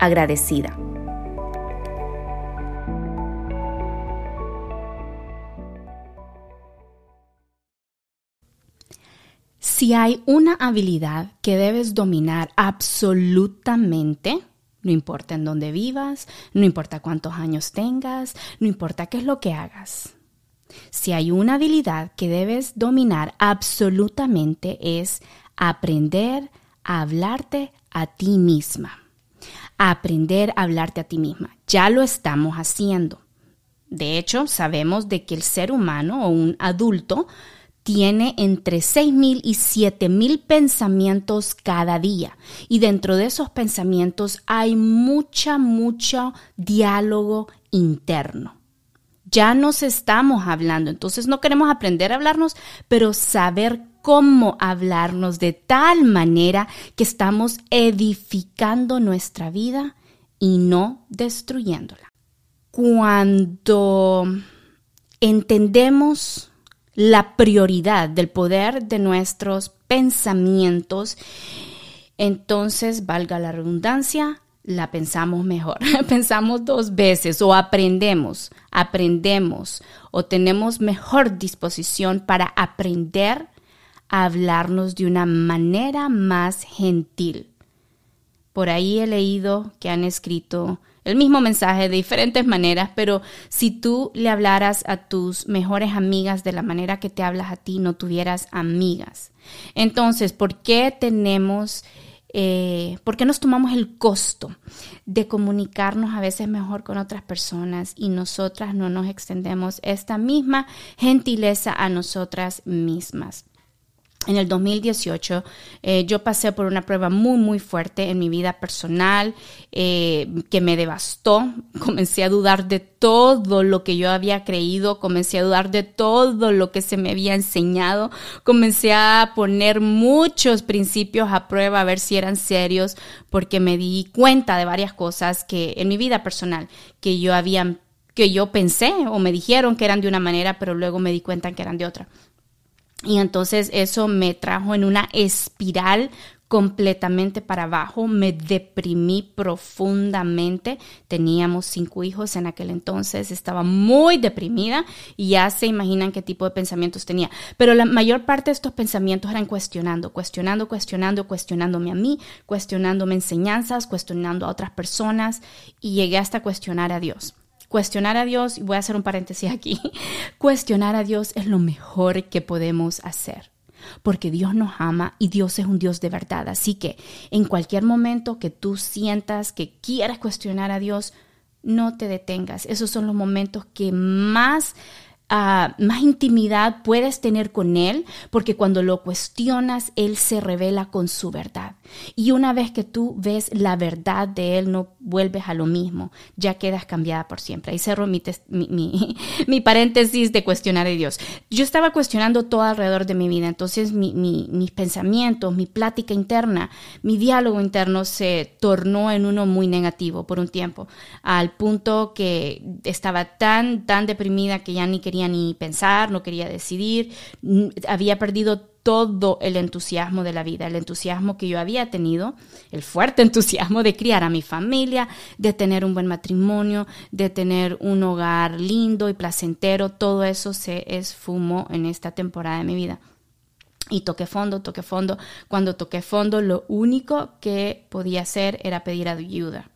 agradecida. Si hay una habilidad que debes dominar absolutamente, no importa en dónde vivas, no importa cuántos años tengas, no importa qué es lo que hagas. Si hay una habilidad que debes dominar absolutamente es aprender a hablarte a ti misma aprender a hablarte a ti misma. Ya lo estamos haciendo. De hecho, sabemos de que el ser humano o un adulto tiene entre 6.000 y 7.000 pensamientos cada día. Y dentro de esos pensamientos hay mucha, mucho diálogo interno. Ya nos estamos hablando, entonces no queremos aprender a hablarnos, pero saber cómo hablarnos de tal manera que estamos edificando nuestra vida y no destruyéndola. Cuando entendemos la prioridad del poder de nuestros pensamientos, entonces, valga la redundancia, la pensamos mejor. pensamos dos veces o aprendemos, aprendemos o tenemos mejor disposición para aprender hablarnos de una manera más gentil. Por ahí he leído que han escrito el mismo mensaje de diferentes maneras, pero si tú le hablaras a tus mejores amigas de la manera que te hablas a ti, no tuvieras amigas. Entonces, ¿por qué tenemos, eh, por qué nos tomamos el costo de comunicarnos a veces mejor con otras personas y nosotras no nos extendemos esta misma gentileza a nosotras mismas? En el 2018 eh, yo pasé por una prueba muy muy fuerte en mi vida personal eh, que me devastó. Comencé a dudar de todo lo que yo había creído, comencé a dudar de todo lo que se me había enseñado, comencé a poner muchos principios a prueba a ver si eran serios porque me di cuenta de varias cosas que en mi vida personal que yo había que yo pensé o me dijeron que eran de una manera, pero luego me di cuenta que eran de otra. Y entonces eso me trajo en una espiral completamente para abajo, me deprimí profundamente. Teníamos cinco hijos en aquel entonces, estaba muy deprimida y ya se imaginan qué tipo de pensamientos tenía. Pero la mayor parte de estos pensamientos eran cuestionando, cuestionando, cuestionando, cuestionándome a mí, cuestionándome enseñanzas, cuestionando a otras personas y llegué hasta cuestionar a Dios. Cuestionar a Dios, y voy a hacer un paréntesis aquí, cuestionar a Dios es lo mejor que podemos hacer porque Dios nos ama y Dios es un Dios de verdad. Así que en cualquier momento que tú sientas que quieras cuestionar a Dios, no te detengas. Esos son los momentos que más más intimidad puedes tener con Él, porque cuando lo cuestionas, Él se revela con su verdad. Y una vez que tú ves la verdad de Él, no vuelves a lo mismo, ya quedas cambiada por siempre. Ahí cerro mi, mi, paréntesis de cuestionar a Dios. Yo estaba cuestionando todo alrededor de mi vida, entonces mis pensamientos, mi plática interna, mi diálogo interno se tornó en uno muy negativo por un tiempo, al punto que estaba tan, tan deprimida que ya ni quería ni pensar, no quería decidir, había perdido todo el entusiasmo de la vida, el entusiasmo que yo había tenido, el fuerte entusiasmo de criar a mi familia, de tener un buen matrimonio, de tener un hogar lindo y placentero, todo eso se esfumó en esta temporada de mi vida. Y toqué fondo, toqué fondo. Cuando toqué fondo, lo único que podía hacer era pedir ayuda.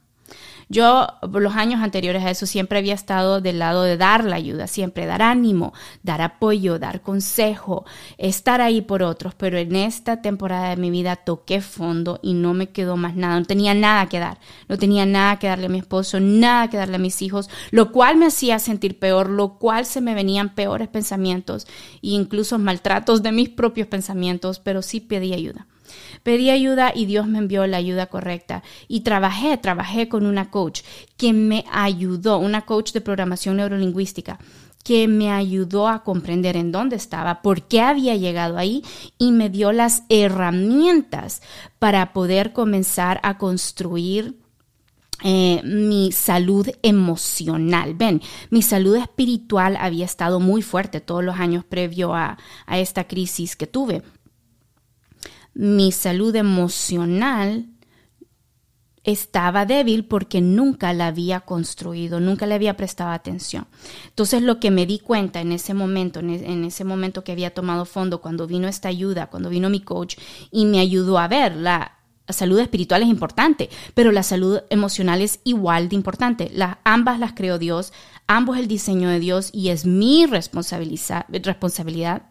Yo, los años anteriores a eso, siempre había estado del lado de dar la ayuda, siempre dar ánimo, dar apoyo, dar consejo, estar ahí por otros, pero en esta temporada de mi vida toqué fondo y no me quedó más nada, no tenía nada que dar, no tenía nada que darle a mi esposo, nada que darle a mis hijos, lo cual me hacía sentir peor, lo cual se me venían peores pensamientos e incluso maltratos de mis propios pensamientos, pero sí pedí ayuda. Pedí ayuda y Dios me envió la ayuda correcta. Y trabajé, trabajé con una coach que me ayudó, una coach de programación neurolingüística que me ayudó a comprender en dónde estaba, por qué había llegado ahí y me dio las herramientas para poder comenzar a construir eh, mi salud emocional. Ven, mi salud espiritual había estado muy fuerte todos los años previo a esta crisis que tuve mi salud emocional estaba débil porque nunca la había construido, nunca le había prestado atención. Entonces lo que me di cuenta en ese momento, en ese momento que había tomado fondo, cuando vino esta ayuda, cuando vino mi coach y me ayudó a ver la, salud espiritual es importante, pero la salud emocional es igual de importante. Las, ambas las creó Dios, ambos el diseño de Dios y es mi responsabilidad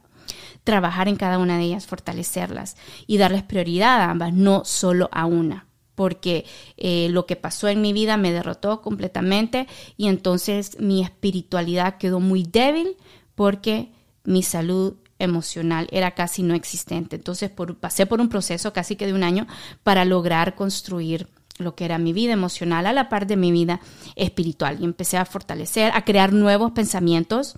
trabajar en cada una de ellas, fortalecerlas y darles prioridad a ambas, no solo a una porque eh, lo que pasó en mi vida me derrotó completamente y entonces mi espiritualidad quedó muy débil porque mi salud emocional era casi no existente. Entonces pasé por un proceso casi que de un año para lograr construir lo que era mi vida emocional a la par de mi vida espiritual y empecé a fortalecer, a crear nuevos pensamientos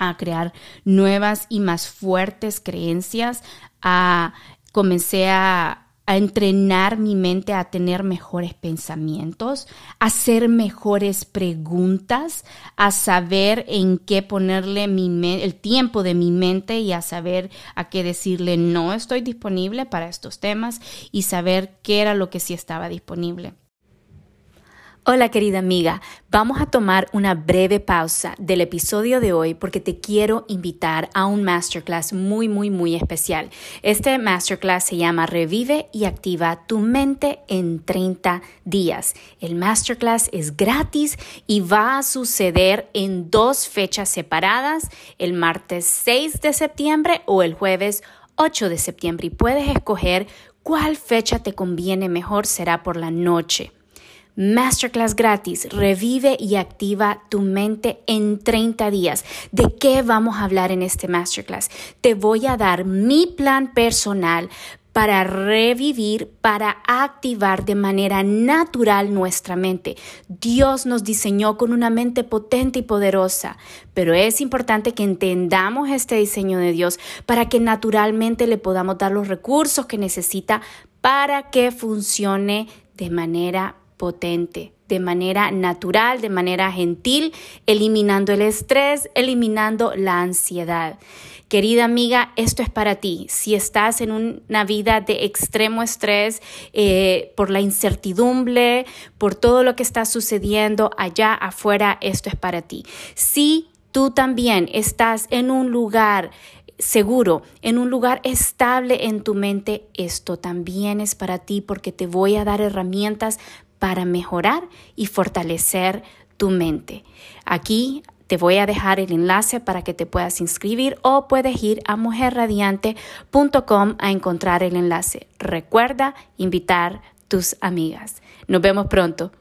a crear nuevas y más fuertes creencias, a comencé a, entrenar mi mente a tener mejores pensamientos, a hacer mejores preguntas, a saber en qué ponerle mi el tiempo de mi mente y a saber a qué decirle no estoy disponible para estos temas y saber qué era lo que sí estaba disponible. Hola querida amiga, vamos a tomar una breve pausa del episodio de hoy porque te quiero invitar a un masterclass muy, muy, muy especial. Este masterclass se llama Revive y activa tu mente en 30 días. El masterclass es gratis y va a suceder en dos fechas separadas, el martes 6 de septiembre o el jueves 8 de septiembre y puedes escoger cuál fecha te conviene mejor, será por la noche. Masterclass gratis, revive y activa tu mente en 30 días. ¿De qué vamos a hablar en este masterclass? Te voy a dar mi plan personal para revivir, para activar de manera natural nuestra mente. Dios nos diseñó con una mente potente y poderosa, pero es importante que entendamos este diseño de Dios para que naturalmente le podamos dar los recursos que necesita para que funcione de manera potente, de manera natural, de manera gentil, eliminando el estrés, eliminando la ansiedad. Querida amiga, esto es para ti. Si estás en una vida de extremo estrés eh, por la incertidumbre, por todo lo que está sucediendo allá afuera, esto es para ti. Si tú también estás en un lugar seguro, en un lugar estable en tu mente, esto también es para ti porque te voy a dar herramientas para mejorar y fortalecer tu mente. Aquí te voy a dejar el enlace para que te puedas inscribir o puedes ir a mujerradiante.com a encontrar el enlace. Recuerda invitar tus amigas. Nos vemos pronto.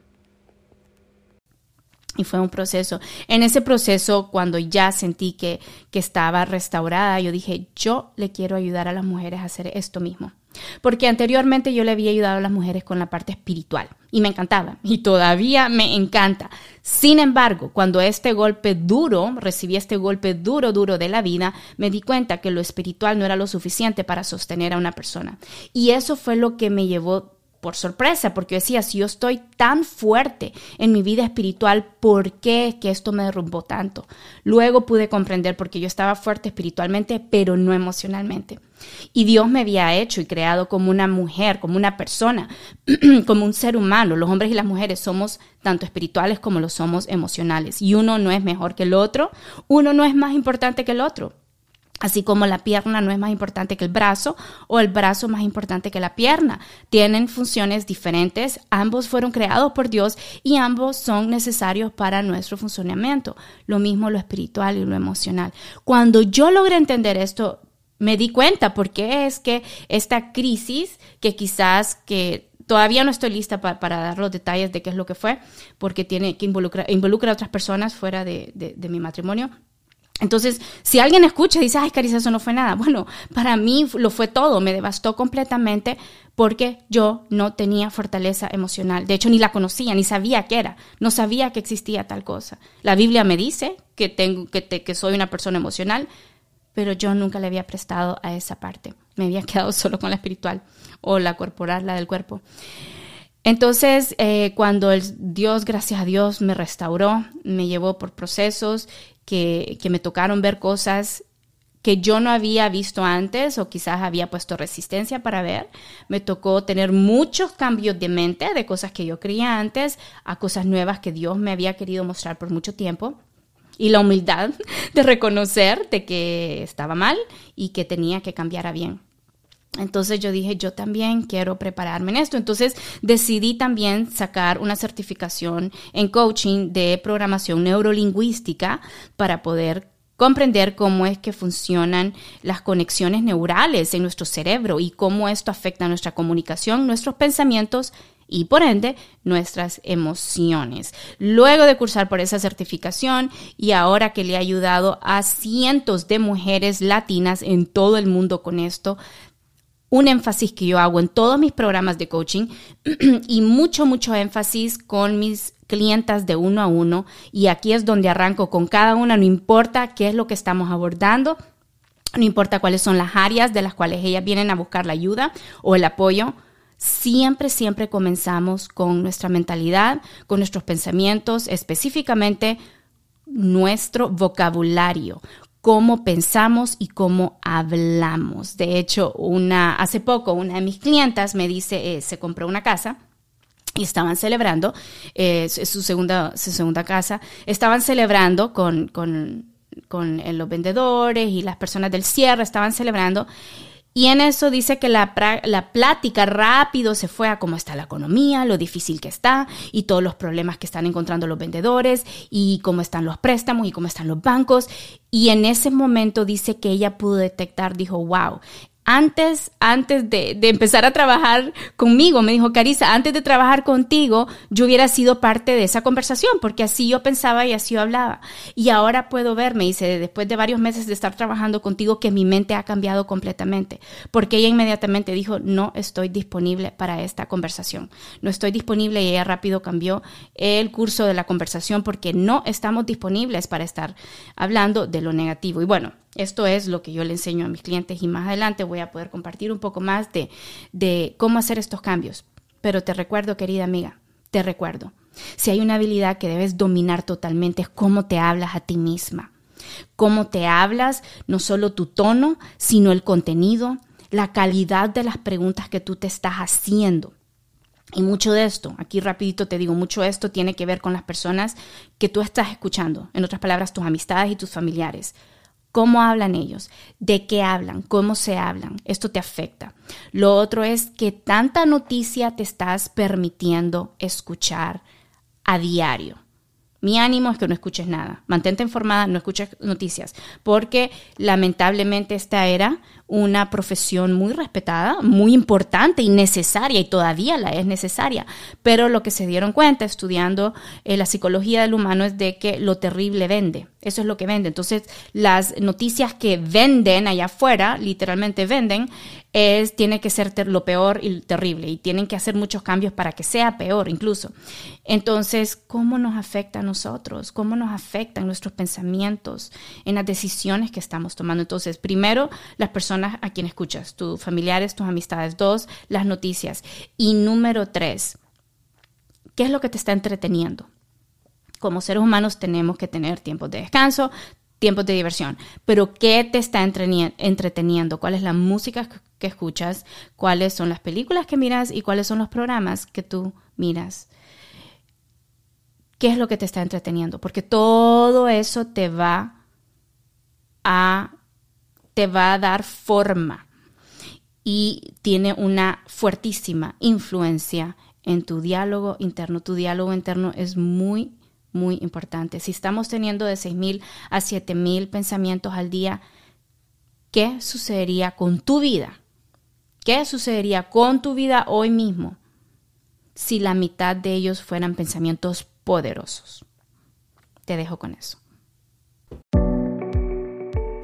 Y fue un proceso. En ese proceso, cuando ya sentí que, que estaba restaurada, yo dije, yo le quiero ayudar a las mujeres a hacer esto mismo. Porque anteriormente yo le había ayudado a las mujeres con la parte espiritual y me encantaba y todavía me encanta. Sin embargo, cuando este golpe duro, recibí este golpe duro, duro de la vida, me di cuenta que lo espiritual no era lo suficiente para sostener a una persona. Y eso fue lo que me llevó por sorpresa, porque yo decía, si yo estoy tan fuerte en mi vida espiritual, ¿por qué que esto me derrumbó tanto? Luego pude comprender porque yo estaba fuerte espiritualmente, pero no emocionalmente. Y Dios me había hecho y creado como una mujer, como una persona, como un ser humano. Los hombres y las mujeres somos tanto espirituales como lo somos emocionales. Y uno no es mejor que el otro, uno no es más importante que el otro. Así como la pierna no es más importante que el brazo o el brazo más importante que la pierna. Tienen funciones diferentes, ambos fueron creados por Dios y ambos son necesarios para nuestro funcionamiento. Lo mismo lo espiritual y lo emocional. Cuando yo logré entender esto, me di cuenta porque es que esta crisis que quizás que todavía no estoy lista para, dar los detalles de qué es lo que fue, porque tiene que involucrar involucra a otras personas fuera de, de mi matrimonio entonces, si alguien escucha y dice, ay, Carissa, eso no fue nada, bueno, para mí lo fue todo, me devastó completamente porque yo no tenía fortaleza emocional. De hecho, ni la conocía, ni sabía qué era, no sabía que existía tal cosa. La Biblia me dice que, tengo, que, que soy una persona emocional, pero yo nunca le había prestado a esa parte. Me había quedado solo con la espiritual o la corporal, la del cuerpo. Entonces, eh, cuando el Dios, gracias a Dios, me restauró, me llevó por procesos que, me tocaron ver cosas que yo no había visto antes o quizás había puesto resistencia para ver. Me tocó tener muchos cambios de mente de cosas que yo creía antes a cosas nuevas que Dios me había querido mostrar por mucho tiempo. Y la humildad de reconocer de que estaba mal y que tenía que cambiar a bien. Entonces yo dije, yo también quiero prepararme en esto. Entonces decidí también sacar una certificación en coaching de programación neurolingüística para poder comprender cómo es que funcionan las conexiones neurales en nuestro cerebro y cómo esto afecta nuestra comunicación, nuestros pensamientos y por ende nuestras emociones. Luego de cursar por esa certificación y ahora que le ha ayudado a cientos de mujeres latinas en todo el mundo con esto, un énfasis que yo hago en todos mis programas de coaching y mucho, mucho énfasis con mis clientas de uno a uno. Y aquí es donde arranco con cada una, no importa qué es lo que estamos abordando, no importa cuáles son las áreas de las cuales ellas vienen a buscar la ayuda o el apoyo. Siempre, siempre comenzamos con nuestra mentalidad, con nuestros pensamientos, específicamente nuestro vocabulario, cómo pensamos y cómo hablamos. De hecho, una, hace poco una de mis clientas me dice, eh, se compró una casa y estaban celebrando eh, su, segunda, su segunda casa, estaban celebrando con, con, con eh, los vendedores y las personas del cierre, estaban celebrando y en eso dice que la, la, plática rápido se fue a cómo está la economía, lo difícil que está y todos los problemas que están encontrando los vendedores y cómo están los préstamos y cómo están los bancos. Y en ese momento dice que ella pudo detectar, dijo, wow, antes, antes de, empezar a trabajar conmigo, me dijo, Carisa, antes de trabajar contigo, yo hubiera sido parte de esa conversación, porque así yo pensaba y así yo hablaba. Y ahora puedo ver, me dice, después de varios meses de estar trabajando contigo, que mi mente ha cambiado completamente, porque ella inmediatamente dijo, no estoy disponible para esta conversación. No estoy disponible y ella rápido cambió el curso de la conversación porque no estamos disponibles para estar hablando de lo negativo. Y bueno, esto es lo que yo le enseño a mis clientes y más adelante voy a poder compartir un poco más de, de cómo hacer estos cambios. Pero te recuerdo, querida amiga, te recuerdo, si hay una habilidad que debes dominar totalmente es cómo te hablas a ti misma. Cómo te hablas, no solo tu tono, sino el contenido, la calidad de las preguntas que tú te estás haciendo. Y mucho de esto, aquí rapidito te digo, mucho de esto tiene que ver con las personas que tú estás escuchando, en otras palabras, tus amistades y tus familiares. ¿Cómo hablan ellos? ¿De qué hablan? ¿Cómo se hablan? Esto te afecta. Lo otro es que tanta noticia te estás permitiendo escuchar a diario. Mi ánimo es que no escuches nada. Mantente informada, no escuches noticias, porque lamentablemente esta era una profesión muy respetada, muy importante y necesaria, y todavía la es necesaria. Pero lo que se dieron cuenta estudiando eh, la psicología del humano es de que lo terrible vende. Eso es lo que vende. Entonces, las noticias que venden allá afuera, literalmente venden, es, tiene que ser lo peor y terrible y tienen que hacer muchos cambios para que sea peor incluso. Entonces, ¿cómo nos afecta a nosotros? ¿Cómo nos afectan nuestros pensamientos en las decisiones que estamos tomando? Entonces, primero, las personas a quien escuchas, tus familiares, tus amistades. Dos, las noticias. Y número tres, ¿qué es lo que te está entreteniendo? Como seres humanos tenemos que tener tiempos de descanso, tiempos de diversión, pero ¿qué te está entreteniendo? ¿Cuál es la música que escuchas? ¿Cuáles son las películas que miras? ¿Y cuáles son los programas que tú miras? ¿Qué es lo que te está entreteniendo? Porque todo eso te va a, te va a dar forma y tiene una fuertísima influencia en tu diálogo interno. Tu diálogo interno es muy muy importante. Si estamos teniendo de 6.000 a 7.000 pensamientos al día, ¿qué sucedería con tu vida? ¿Qué sucedería con tu vida hoy mismo si la mitad de ellos fueran pensamientos poderosos? Te dejo con eso.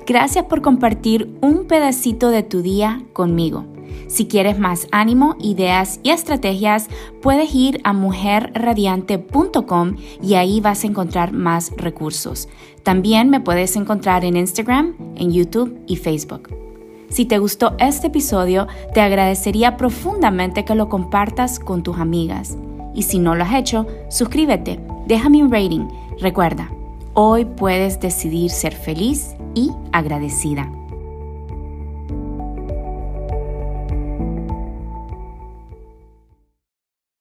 Gracias por compartir un pedacito de tu día conmigo. Si quieres más ánimo, ideas y estrategias, puedes ir a mujerradiante.com y ahí vas a encontrar más recursos. También me puedes encontrar en Instagram, en YouTube y Facebook. Si te gustó este episodio, te agradecería profundamente que lo compartas con tus amigas. Y si no lo has hecho, suscríbete, déjame un rating. Recuerda, hoy puedes decidir ser feliz y agradecida.